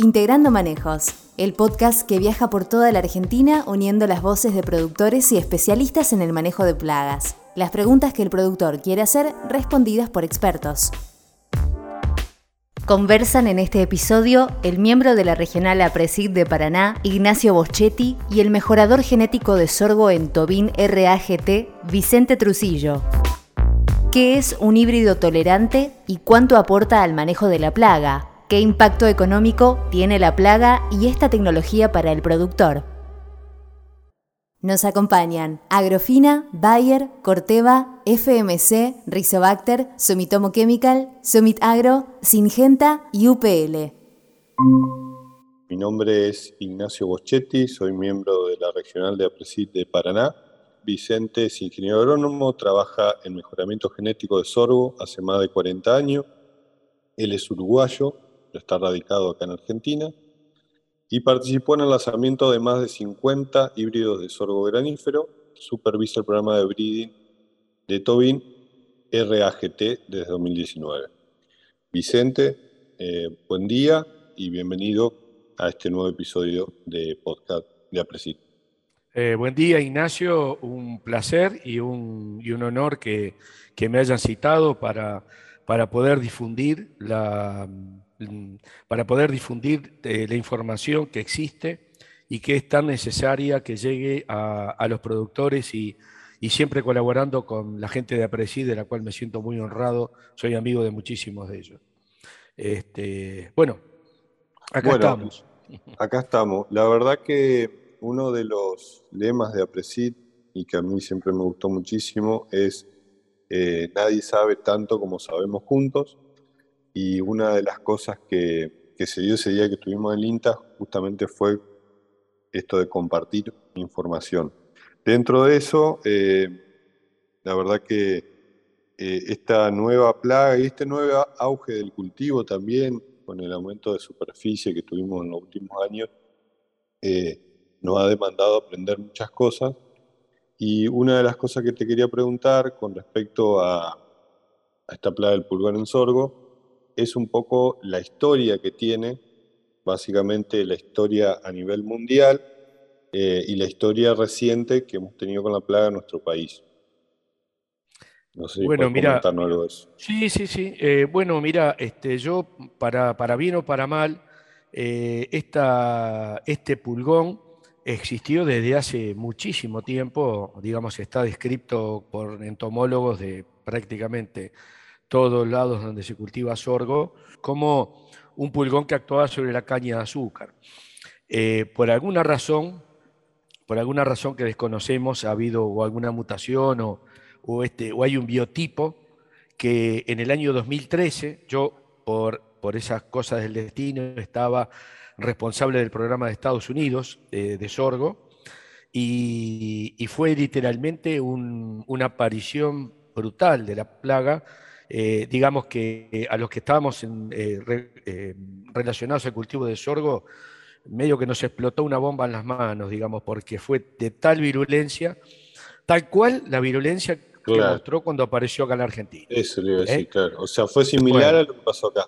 Integrando Manejos, el podcast que viaja por toda la Argentina uniendo las voces de productores y especialistas en el manejo de plagas. Las preguntas que el productor quiere hacer respondidas por expertos. Conversan en este episodio el miembro de la Regional APRESID de Paraná, Ignacio Boschetti, y el mejorador genético de sorgo en Tobin RAGT, Vicente Trucillo. ¿Qué es un híbrido tolerante y cuánto aporta al manejo de la plaga? ¿Qué impacto económico tiene la plaga y esta tecnología para el productor? Nos acompañan Agrofina, Bayer, Corteva, FMC, Rizobacter, Sumitomo Chemical, Sumit Agro, Singenta y UPL. Mi nombre es Ignacio Boschetti, soy miembro de la Regional de APRESID de Paraná. Vicente es ingeniero agrónomo, trabaja en mejoramiento genético de sorgo hace más de 40 años. Él es uruguayo, está radicado acá en Argentina, y participó en el lanzamiento de más de 50 híbridos de sorgo granífero, supervisa el programa de breeding de Tobin RAGT desde 2019. Vicente, eh, buen día y bienvenido a este nuevo episodio de podcast de Apresid. Eh, buen día, Ignacio. Un placer y un, y un honor que, que, me hayan citado para, para poder difundir la, para poder difundir eh, la información que existe y que es tan necesaria que llegue a, los productores y, siempre colaborando con la gente de Apreci, de la cual me siento muy honrado, soy amigo de muchísimos de ellos. Este, bueno, acá estamos. Acá estamos. La verdad que uno de los lemas de Aprecid y que a mí siempre me gustó muchísimo es eh, nadie sabe tanto como sabemos juntos y una de las cosas que, se dio ese día que estuvimos en INTA justamente fue esto de compartir información. Dentro de eso, eh, la verdad que eh, esta nueva plaga y este nuevo auge del cultivo también, con el aumento de superficie que tuvimos en los últimos años, eh, nos ha demandado aprender muchas cosas. Y una de las cosas que te quería preguntar con respecto a, a esta plaga del pulgón en sorgo es un poco la historia que tiene, básicamente la historia a nivel mundial eh, y la historia reciente que hemos tenido con la plaga en nuestro país. No sé si bueno, mira, algo de eso. Sí, sí, sí. Eh, bueno, mira, este, yo, para, para bien o para mal, eh, este pulgón existió desde hace muchísimo tiempo, digamos, está descrito por entomólogos de prácticamente todos lados donde se cultiva sorgo, como un pulgón que actuaba sobre la caña de azúcar. Eh, por alguna razón, por alguna razón que desconocemos, ha habido o alguna mutación o, o, este, o hay un biotipo que en el año 2013, yo por, por esas cosas del destino estaba responsable del programa de Estados Unidos eh, de sorgo, y, fue literalmente una aparición brutal de la plaga eh, digamos que eh, a los que estábamos eh, relacionados al cultivo de sorgo, medio que nos explotó una bomba en las manos, digamos, porque fue de tal virulencia, tal cual la virulencia que mostró cuando apareció acá en la Argentina. Eso le iba a decir, claro. O sea, fue similar a lo que pasó acá.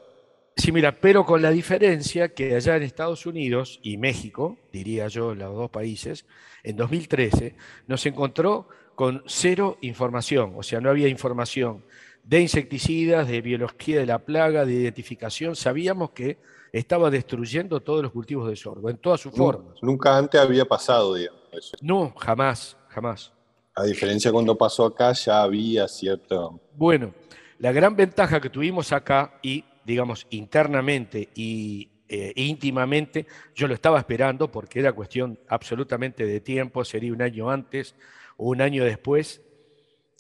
Sí, mira, pero con la diferencia que allá en Estados Unidos y México, diría yo, los dos países, en 2013 nos encontró con cero información, o sea, no había información de insecticidas, de biología de la plaga, de identificación. Sabíamos que estaba destruyendo todos los cultivos de sorgo, en todas sus formas. Nunca antes había pasado, digamos. No, jamás, jamás. A diferencia cuando pasó acá, ya había cierto... Bueno, la gran ventaja que tuvimos acá y, digamos, internamente y eh, íntimamente, yo lo estaba esperando porque era cuestión absolutamente de tiempo, sería un año antes o un año después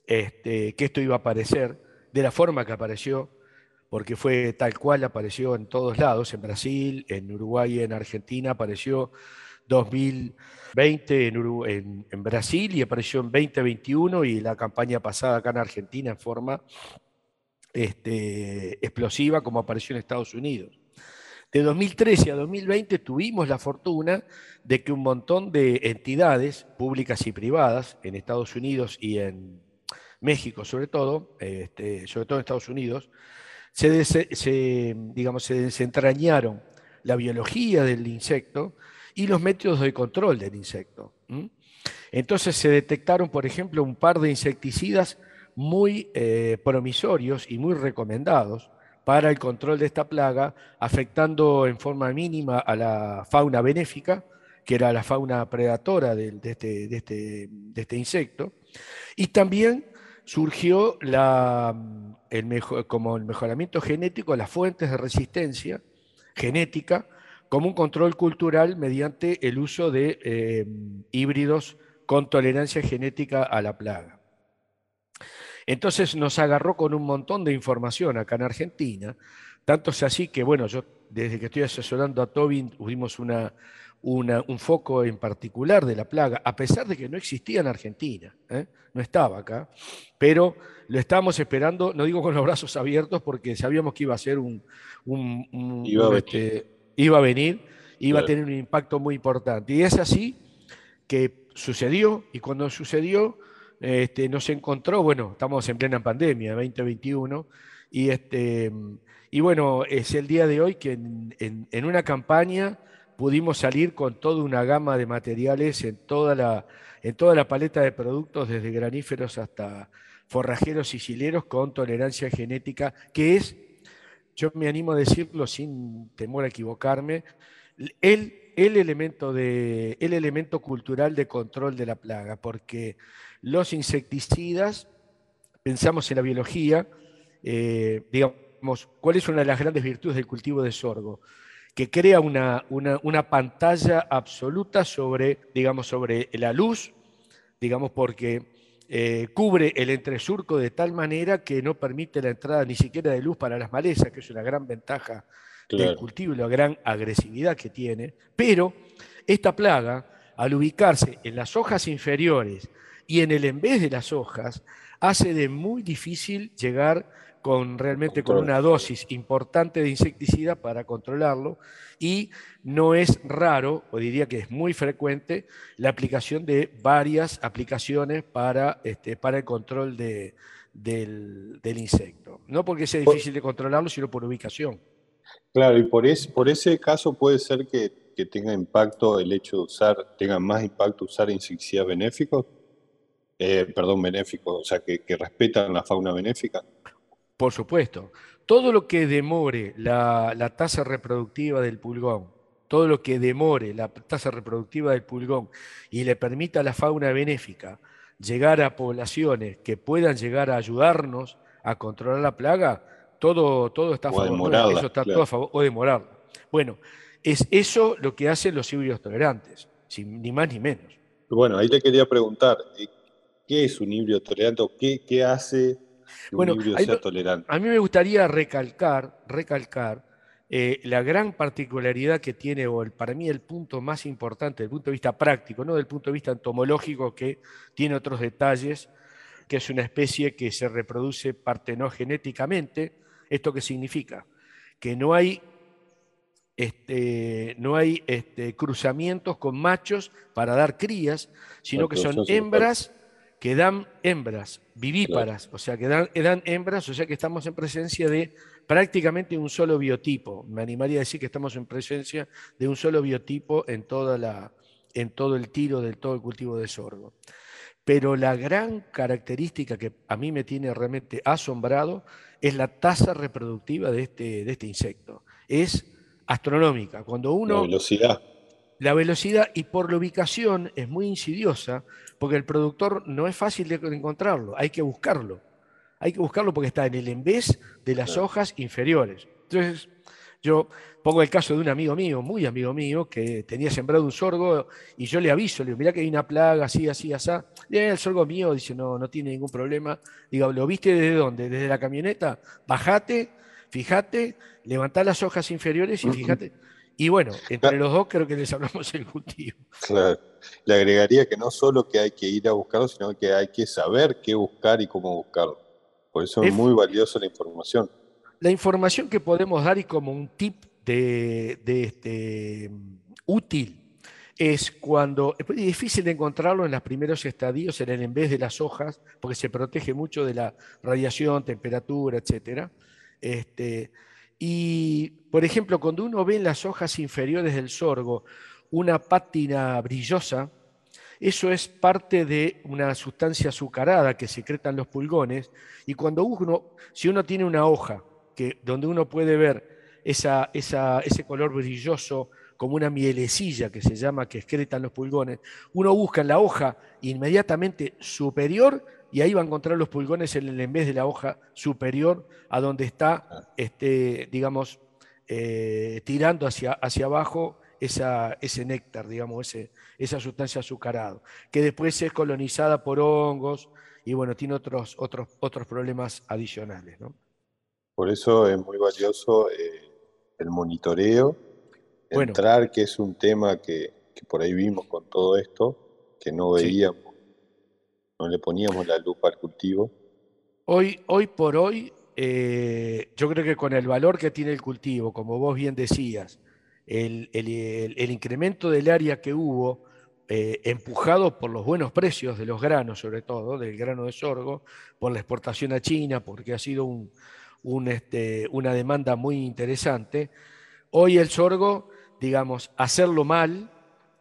este, que esto iba a aparecer de la forma que apareció, porque fue tal cual, apareció en todos lados, en Brasil, en Uruguay, en Argentina, apareció 2020 en, en, Brasil y apareció en 2021 y la campaña pasada acá en Argentina en forma este, explosiva como apareció en Estados Unidos. De 2013 a 2020 tuvimos la fortuna de que un montón de entidades públicas y privadas en Estados Unidos y en México sobre todo, este, sobre todo en Estados Unidos, se, digamos, se desentrañaron la biología del insecto y los métodos de control del insecto. Entonces se detectaron, por ejemplo, un par de insecticidas muy eh, promisorios y muy recomendados para el control de esta plaga, afectando en forma mínima a la fauna benéfica, que era la fauna predadora este, de, este, de, este, insecto, y también surgió el como el mejoramiento genético, las fuentes de resistencia genética, como un control cultural mediante el uso de eh, híbridos con tolerancia genética a la plaga. Entonces nos agarró con un montón de información acá en Argentina, tanto es así que, bueno, yo desde que estoy asesorando a Tobin tuvimos una, un foco en particular de la plaga, a pesar de que no existía en Argentina, ¿eh? no estaba acá, pero lo estábamos esperando, no digo con los brazos abiertos, porque sabíamos que iba a ser un... iba, a este, iba, a venir, iba a tener un impacto muy importante. Y es así que sucedió, y cuando sucedió, este, nos encontró, bueno, estamos en plena pandemia, 2021, y, este, y bueno, es el día de hoy que en una campaña pudimos salir con toda una gama de materiales en toda la, en toda la paleta de productos, desde graníferos hasta forrajeros sicilianos con tolerancia genética, que es, yo me animo a decirlo sin temor a equivocarme, el, el, elemento, de, el elemento cultural de control de la plaga, porque los insecticidas, pensamos en la biología, eh, digamos, ¿cuál es una de las grandes virtudes del cultivo de sorgo? que crea una, una, pantalla absoluta sobre, digamos, sobre la luz, digamos, porque eh, cubre el entresurco de tal manera que no permite la entrada ni siquiera de luz para las malezas, que es una gran ventaja del cultivo y la gran agresividad que tiene. Pero esta plaga, al ubicarse en las hojas inferiores y en el en vez de las hojas, hace de muy difícil llegar con realmente con una dosis importante de insecticida para controlarlo y no es raro, o diría que es muy frecuente, la aplicación de varias aplicaciones para, este, para el control de, del, insecto. No porque sea difícil de controlarlo, sino por ubicación. Claro, y por, por ese caso puede ser que, tenga impacto el hecho de usar, tenga más impacto usar insecticidas benéficos, eh, perdón, benéficos, o sea, que, respetan la fauna benéfica. Por supuesto. Todo lo que demore la, tasa reproductiva del pulgón, todo lo que demore la tasa reproductiva del pulgón y le permita a la fauna benéfica llegar a poblaciones que puedan llegar a ayudarnos a controlar la plaga, todo, todo está a favor. eso está todo a favor, o demorarla. Bueno, es eso lo que hacen los híbridos tolerantes, ni más ni menos. Bueno, ahí te quería preguntar, eh, ¿qué es un híbrido tolerante o qué, qué hace bueno, A mí me gustaría recalcar, recalcar eh, la gran particularidad que tiene, o para mí el punto más importante desde el punto de vista práctico, no del punto de vista entomológico, que tiene otros detalles, que es una especie que se reproduce partenógenéticamente. ¿Esto qué significa? Que no hay, este, no hay este, cruzamientos con machos para dar crías, sino que son hembras que dan hembras vivíparas, o sea, que dan, hembras, o sea que estamos en presencia de prácticamente un solo biotipo. Me animaría a decir que estamos en presencia de un solo biotipo en, toda la, en todo el tiro del todo el cultivo de sorgo. Pero la gran característica que a mí me tiene realmente asombrado es la tasa reproductiva de este, de este insecto. Es astronómica. Cuando uno... La velocidad. La velocidad y por la ubicación es muy insidiosa porque el productor no es fácil de encontrarlo, hay que buscarlo. Hay que buscarlo porque está en el envés de las hojas inferiores. Entonces, yo pongo el caso de un amigo mío, muy amigo mío, que tenía sembrado un sorgo y yo le aviso, le digo, mirá que hay una plaga, así, así, así. Y el sorgo mío dice, no, no tiene ningún problema. Digo, ¿lo viste desde dónde? ¿Desde la camioneta? Bajate, fíjate, levantá las hojas inferiores y fíjate. Y bueno, entre los dos creo que les hablamos el cultivo. Claro. Le agregaría que no solo que hay que ir a buscarlo, sino que hay que saber qué buscar y cómo buscarlo. Por eso es, muy valiosa la información. La información que podemos dar y como un tip de, este, útil es cuando es difícil encontrarlo en los primeros estadios, en el vez de las hojas, porque se protege mucho de la radiación, temperatura, etcétera. Este, Y, por ejemplo, cuando uno ve en las hojas inferiores del sorgo una pátina brillosa, eso es parte de una sustancia azucarada que secretan los pulgones. Y cuando uno, si uno tiene una hoja donde uno puede ver ese color brilloso como una mielecilla que se llama que excretan los pulgones, uno busca en la hoja inmediatamente superior y ahí va a encontrar los pulgones en, en vez de la hoja superior a donde está, este, digamos, eh, tirando hacia, hacia abajo esa, ese néctar, digamos, esa sustancia azucarada, que después es colonizada por hongos y bueno, tiene otros, otros, otros problemas adicionales. ¿no? Por eso es muy valioso eh, el monitoreo entrar, que es un tema que, por ahí vimos con todo esto, que no veíamos, no le poníamos la lupa al cultivo. Hoy, hoy por hoy, eh, yo creo que con el valor que tiene el cultivo, como vos bien decías, el, incremento del área que hubo, eh, empujado por los buenos precios de los granos, sobre todo, del grano de sorgo, por la exportación a China, porque ha sido un, este, una demanda muy interesante. Hoy el sorgo digamos, hacerlo mal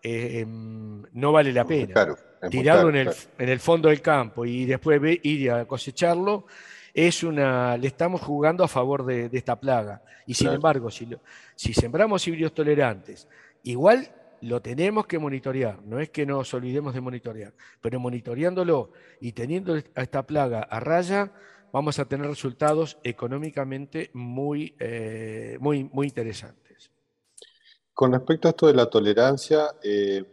eh, em, no vale la pena. Tirarlo en, el, en, el, fondo del campo y después ir a cosecharlo, es una, le estamos jugando a favor de, esta plaga. Y sin embargo, si, si sembramos híbridos tolerantes, igual lo tenemos que monitorear, no es que nos olvidemos de monitorear, pero monitoreándolo y teniendo a esta plaga a raya, vamos a tener resultados económicamente muy, eh, muy, muy interesantes. Con respecto a esto de la tolerancia, eh,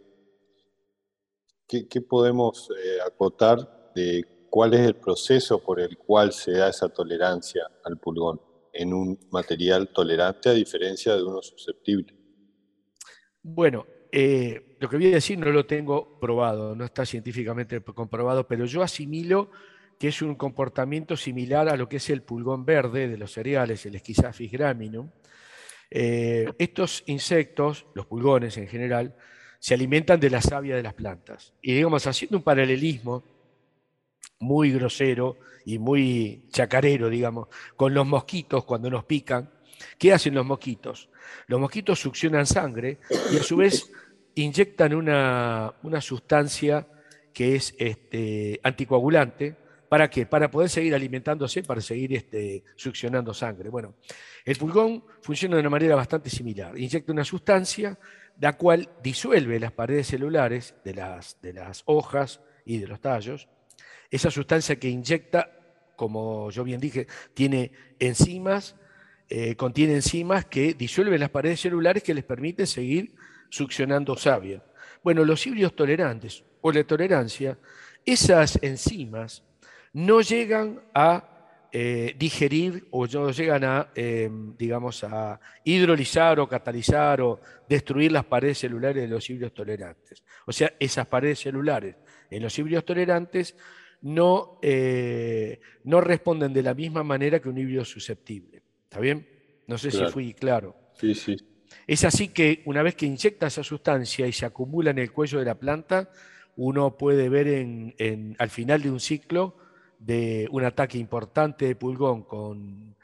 ¿qué, podemos eh, acotar de cuál es el proceso por el cual se da esa tolerancia al pulgón en un material tolerante a diferencia de uno susceptible? Bueno, lo que voy a decir no lo tengo probado, no está científicamente comprobado, pero yo asimilo que es un comportamiento similar a lo que es el pulgón verde de los cereales, el Esquisaphis graminum, eh, estos insectos, los pulgones en general, se alimentan de la savia de las plantas. Y digamos, haciendo un paralelismo muy grosero y muy chacarero, digamos, con los mosquitos cuando nos pican, ¿qué hacen los mosquitos? Los mosquitos succionan sangre y a su vez inyectan una, sustancia que es este, anticoagulante. ¿Para qué? Para poder seguir alimentándose, para seguir este, succionando sangre. Bueno, el pulgón funciona de una manera bastante similar. Inyecta una sustancia la cual disuelve las paredes celulares de las, hojas y de los tallos. Esa sustancia que inyecta, como yo bien dije, tiene enzimas, eh, contiene enzimas que disuelven las paredes celulares que les permiten seguir succionando savia. Bueno, los híbridos tolerantes o la tolerancia, esas enzimas no llegan a eh, digerir o no llegan a, em, digamos, a hidrolizar o catalizar o destruir las paredes celulares de los híbridos tolerantes. O sea, esas paredes celulares en los híbridos tolerantes no, eh, no responden de la misma manera que un híbrido susceptible. ¿Está bien? No sé si fui claro. Sí, sí. Es así que una vez que inyecta esa sustancia y se acumula en el cuello de la planta, uno puede ver en, al final de un ciclo de un ataque importante de pulgón con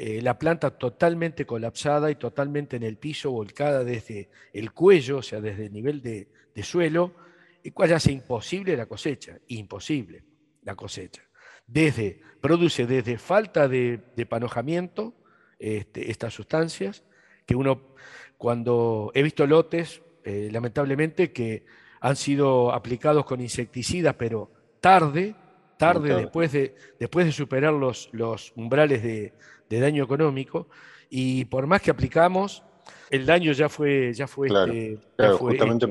eh, la planta totalmente colapsada y totalmente en el piso, volcada desde el cuello, o sea, desde el nivel de, suelo, y cual hace imposible la cosecha, imposible la cosecha. Desde, produce desde falta de, panojamiento este, estas sustancias, que uno, cuando he visto lotes, eh, lamentablemente, que han sido aplicados con insecticidas, pero tarde, tarde, después de, después de superar los, los umbrales de, daño económico, y por más que aplicamos, el daño ya fue... Ya fue, este, justamente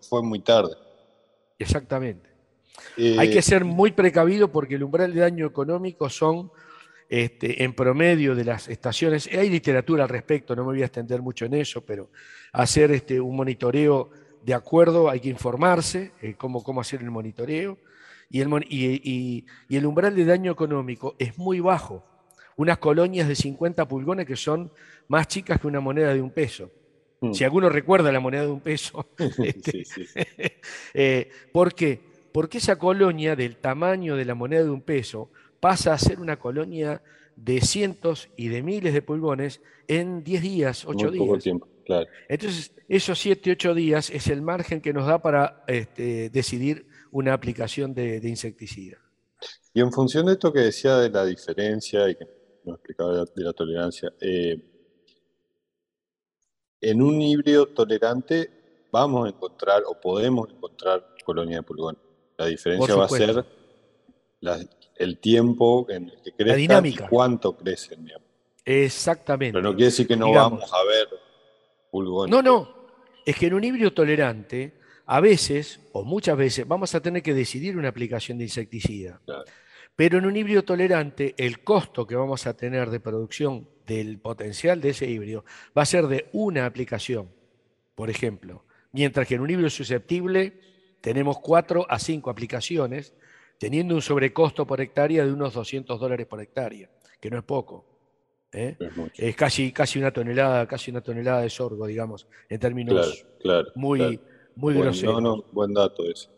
fue muy tarde. Exactamente. Eh, Hay que ser muy precavido porque el umbral de daño económico son, este, en promedio de las estaciones, hay literatura al respecto, no me voy a extender mucho en eso, pero hacer este, un monitoreo de acuerdo, hay que informarse eh, cómo, cómo hacer el monitoreo y el, umbral de daño económico es muy bajo. Unas colonias de 50 pulgones que son más chicas que una moneda de un peso. Mm. Si alguno recuerda la moneda de un peso. Este, eh, ¿Por qué? Porque esa colonia del tamaño de la moneda de un peso pasa a ser una colonia de cientos y de miles de pulgones en 10 días, 8 días. Poco tiempo, claro. Entonces, esos 7, 8 días es el margen que nos da para este, decidir una aplicación de, insecticida. Y en función de esto que decía de la diferencia y que nos explicaba de la, tolerancia, eh, en un híbrido tolerante vamos a encontrar o podemos encontrar colonia de pulgón. La diferencia va a ser el tiempo en el que crece la dinámica. y cuánto crecen. Exactamente. Pero no quiere decir que no vamos a ver pulgones. No, no. Es que en un híbrido tolerante, a veces, o muchas veces, vamos a tener que decidir una aplicación de insecticida. Pero en un híbrido tolerante, el costo que vamos a tener de producción del potencial de ese híbrido va a ser de una aplicación, por ejemplo. Mientras que en un híbrido susceptible tenemos cuatro a cinco aplicaciones, teniendo un sobrecosto por hectárea de unos 200 dólares por hectárea, que no es poco. ¿eh? Es, casi, casi, una tonelada, casi una tonelada de sorgo, digamos, en términos muy, muy groseros. No, no, buen dato ese.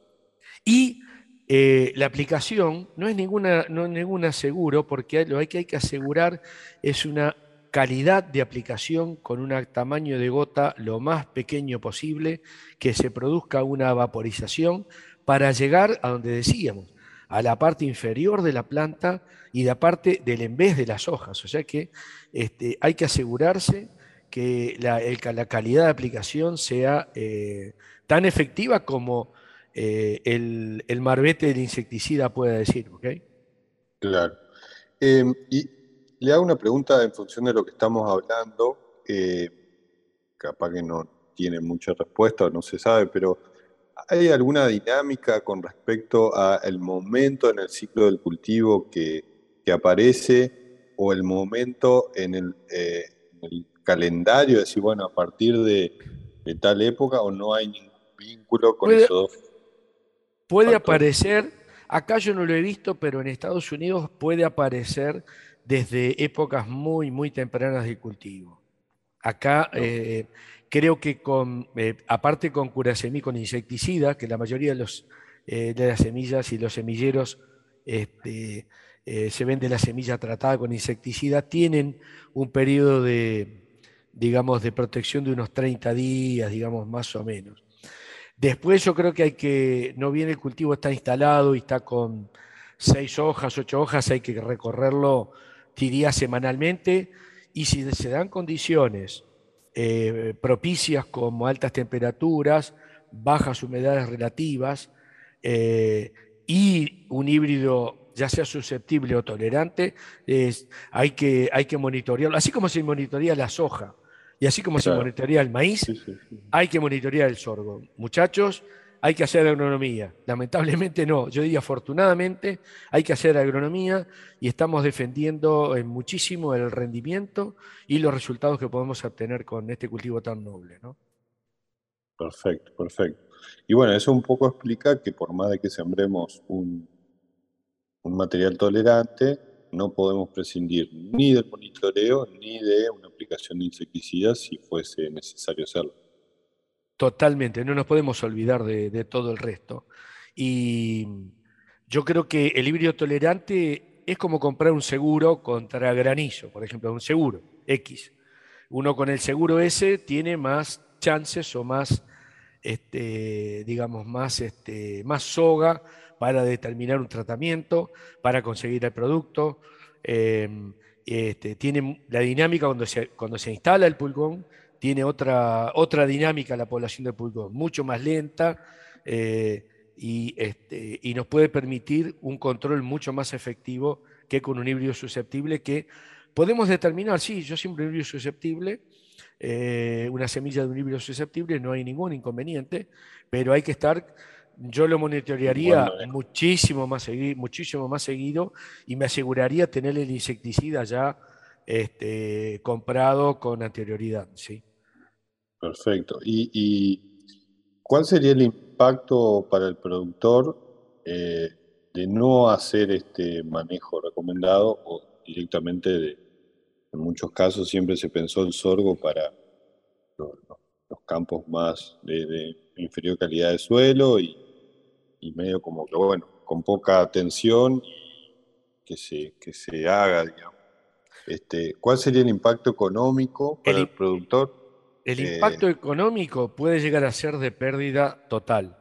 Y eh, la aplicación no es ninguna, no es ninguna seguro, porque lo que hay que asegurar es una calidad de aplicación con un tamaño de gota lo más pequeño posible, que se produzca una vaporización para llegar a donde decíamos, a la parte inferior de la planta y la parte del envés de las hojas. O sea que este, hay que asegurarse que la, calidad de aplicación sea eh, tan efectiva como eh, el, marbete del insecticida pueda decir. Claro. Em, y le hago una pregunta en función de lo que estamos hablando. Eh, capaz que no tiene mucha respuesta, no se sabe, pero ¿hay alguna dinámica con respecto al momento en el ciclo del cultivo que, aparece o el momento en el, eh, calendario? Es decir, bueno, a partir de, tal época o no hay ningún vínculo con puede, esos Puede aparecer, acá yo no lo he visto, pero en Estados Unidos puede aparecer desde épocas muy, muy tempranas del cultivo. Acá eh, creo que con, eh, aparte con curasemí con insecticida, que la mayoría de, los, eh, de las semillas y los semilleros este, se vende la semilla tratada con insecticida, tienen un periodo de, digamos, de protección de unos 30 días, digamos, más o menos. Después yo creo que hay que, no bien el cultivo está instalado y está con seis hojas, ocho hojas, hay que recorrerlo diría semanalmente, y si se dan condiciones eh, propicias como altas temperaturas, bajas humedades relativas eh, y un híbrido ya sea susceptible o tolerante, hay, que, hay que monitorearlo, así como se monitorea la soja y así como se monitorea el maíz, hay que monitorear el sorgo. Muchachos, hay que hacer agronomía. Lamentablemente no, yo diría afortunadamente hay que hacer agronomía y estamos defendiendo muchísimo el rendimiento y los resultados que podemos obtener con este cultivo tan noble. ¿no? Perfecto, perfecto. Y bueno, eso un poco explica que por más de que sembremos un, un material tolerante, no podemos prescindir ni del monitoreo ni de una aplicación de insecticidas si fuese necesario hacerlo. Totalmente, no nos podemos olvidar de, todo el resto. Y yo creo que el híbrido tolerante es como comprar un seguro contra granizo, por ejemplo, un seguro X. Uno con el seguro S tiene más chances o más, este, digamos, más, este, más soga para determinar un tratamiento, para conseguir el producto. Em, este, tiene la dinámica cuando se, cuando se instala el pulgón, tiene otra, otra dinámica la población de pulgón, mucho más lenta eh, y, este, y nos puede permitir un control mucho más efectivo que con un híbrido susceptible que podemos determinar, sí, yo siempre un híbrido susceptible, eh, una semilla de un híbrido susceptible, no hay ningún inconveniente, pero hay que estar, yo lo monitorearía muchísimo, más muchísimo más seguido y me aseguraría tener el insecticida ya este, comprado con anterioridad, ¿sí? Perfecto. ¿Y, cuál sería el impacto para el productor eh, de no hacer este manejo recomendado o directamente de, en muchos casos siempre se pensó el sorgo para los, campos más de, inferior calidad de suelo y, medio como que, bueno, con poca atención que se, que se haga, digamos. Este, ¿Cuál sería el impacto económico para el, productor? El eh, impacto económico puede llegar a ser de pérdida total,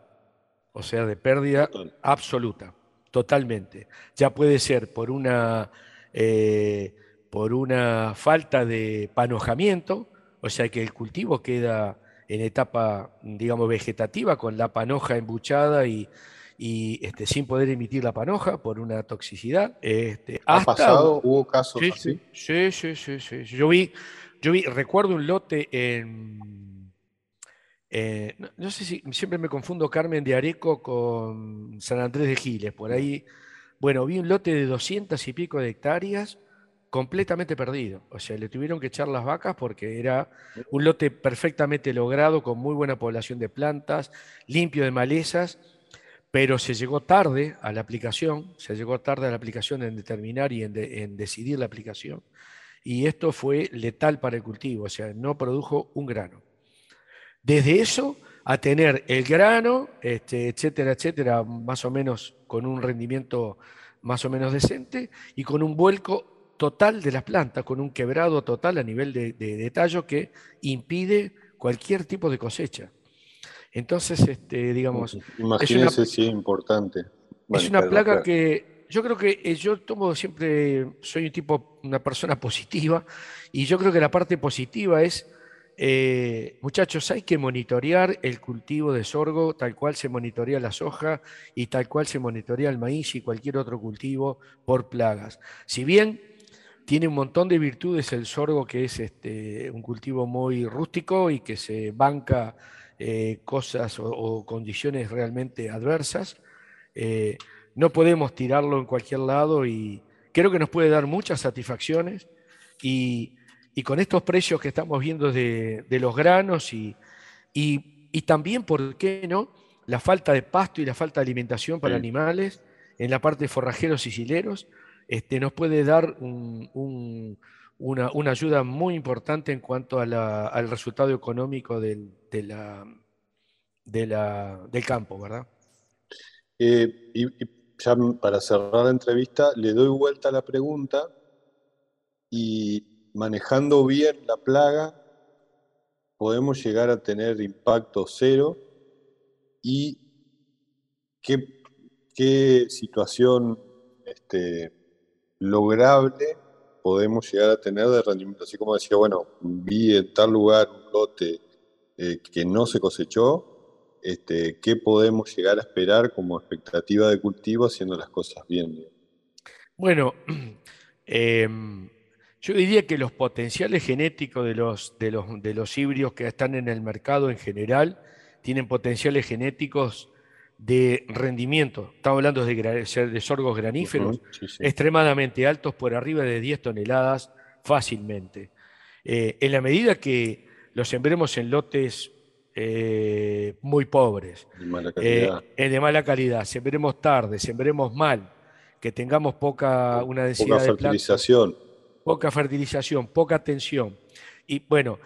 o sea, de pérdida absoluta, totalmente. Ya puede ser por una, eh, por una falta de panojamiento, o sea que el cultivo queda en etapa, digamos, vegetativa con la panoja embuchada y, y este, sin poder emitir la panoja por una toxicidad. Este, ¿Ha pasado? ¿Hubo casos sí, así? Sí, sí, sí, sí. Yo vi, yo vi, recuerdo un lote en... Eh, no, sé si siempre me confundo Carmen de Areco con San Andrés de Giles, por ahí. Bueno, vi un lote de 200 y pico de hectáreas completamente perdido. O sea, le tuvieron que echar las vacas porque era un lote perfectamente logrado, con muy buena población de plantas, limpio de malezas, pero se llegó tarde a la aplicación, se llegó tarde a la aplicación en determinar y en, decidir la aplicación, y esto fue letal para el cultivo, o sea, no produjo un grano. Desde eso a tener el grano, este, etcétera, etcétera, más o menos con un rendimiento más o menos decente y con un vuelco total de las plantas, con un quebrado total a nivel de, de tallo que impide cualquier tipo de cosecha. Entonces, este, digamos... Imagínese si es importante. es una plaga que yo creo que eh, yo tomo siempre, soy un tipo, una persona positiva, y yo creo que la parte positiva es, eh, muchachos, hay que monitorear el cultivo de sorgo tal cual se monitorea la soja y tal cual se monitorea el maíz y cualquier otro cultivo por plagas. Si bien tiene un montón de virtudes el sorgo, que es este, un cultivo muy rústico y que se banca eh, cosas o, condiciones realmente adversas. Eh, no podemos tirarlo en cualquier lado y creo que nos puede dar muchas satisfacciones y, con estos precios que estamos viendo de, los granos y, y, también, ¿por qué no?, la falta de pasto y la falta de alimentación para animales en la parte de forrajeros y sileros, este, nos puede dar un una, ayuda muy importante en cuanto al resultado económico del, del campo, ¿verdad? Eh, y, ya para cerrar la entrevista, le doy vuelta a la pregunta y manejando bien la plaga, podemos llegar a tener impacto cero y qué, qué situación este, lograble podemos llegar a tener de rendimiento. Así como decía, bueno, vi en tal lugar un lote eh, que no se cosechó, este, ¿qué podemos llegar a esperar como expectativa de cultivo haciendo las cosas bien? Bueno, em, yo diría que los potenciales genéticos de los, de, los, de los híbridos que están en el mercado en general tienen potenciales genéticos de rendimiento, estamos hablando de, de sorgos graníferos, extremadamente altos, por arriba de 10 toneladas fácilmente. Eh, en la medida que los sembremos en lotes eh, muy pobres, de mala, calidad. Eh, de mala calidad, sembremos tarde, sembremos mal, que tengamos poca, una densidad poca fertilización. poca fertilización, poca atención. Y bueno,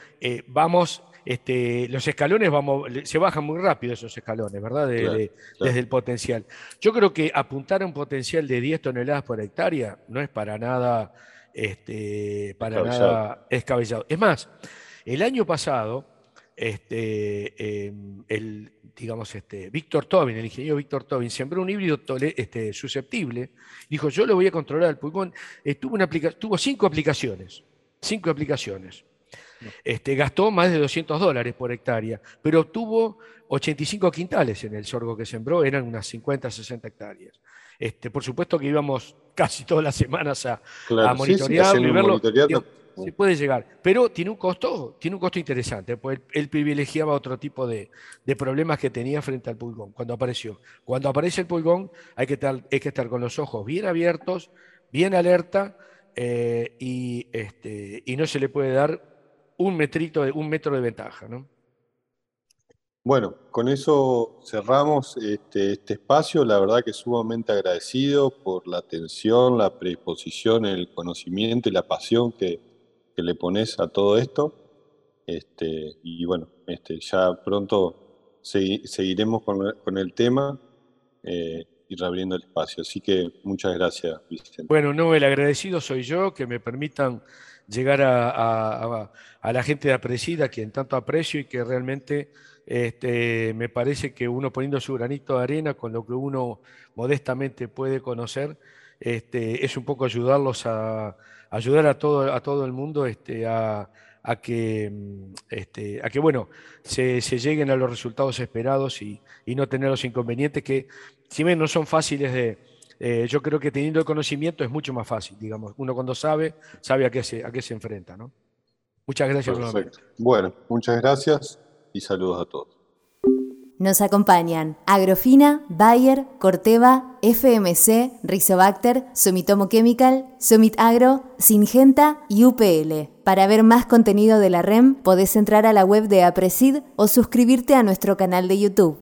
vamos este, los escalones vamos, se bajan muy rápido esos escalones, ¿verdad? Desde el potencial. Yo creo que apuntar a un potencial de 10 toneladas por hectárea no es para nada, este, para nada escabellado. Es más, el año pasado, este, em, el, digamos, este, Víctor Tobin, el ingeniero Víctor Tobin, sembró un híbrido este, susceptible. Dijo, yo lo voy a controlar el pulmón. Eh, tuvo, una tuvo cinco aplicaciones. Cinco aplicaciones. Este, gastó más de 200 dólares por hectárea, pero obtuvo 85 quintales en el sorgo que sembró, eran unas 50, 60 hectáreas. Este, por supuesto que íbamos casi todas las semanas a, monitorearlo y verlo. se puede llegar, pero tiene un costo, tiene un costo interesante, pues él, privilegiaba otro tipo de, problemas que tenía frente al pulgón cuando apareció. Cuando aparece el pulgón hay que estar, hay que estar con los ojos bien abiertos, bien alerta, eh, y, este, y no se le puede dar un metrito, un metro de ventaja, ¿no? Bueno, con eso cerramos este, este, espacio. La verdad que sumamente agradecido por la atención, la predisposición, el conocimiento y la pasión que, le pones a todo esto. Este, y bueno, este, ya pronto seguiremos con, el tema. Eh, y reabriendo el espacio. Así que muchas gracias, Vicente. Bueno, no, el agradecido soy yo, que me permitan llegar a, la gente de quien tanto aprecio y que realmente este, me parece que uno poniendo su granito de arena con lo que uno modestamente puede conocer, este, es un poco ayudarlos a ayudar a todo, a todo el mundo este, a, que, este, a que bueno, se, lleguen a los resultados esperados y, no tener los inconvenientes que, si bien no son fáciles de, eh, yo creo que teniendo el conocimiento es mucho más fácil, digamos. Uno cuando sabe, sabe a qué se, a qué se enfrenta, ¿no? Muchas gracias. Perfecto. Bueno, muchas gracias y saludos a todos. Nos acompañan Agrofina, Bayer, Corteva, FMC, Rizobacter, Sumitomo Chemical, Sumit Agro, Singenta y UPL. Para ver más contenido de la REM, podés entrar a la web de Apresid o suscribirte a nuestro canal de YouTube.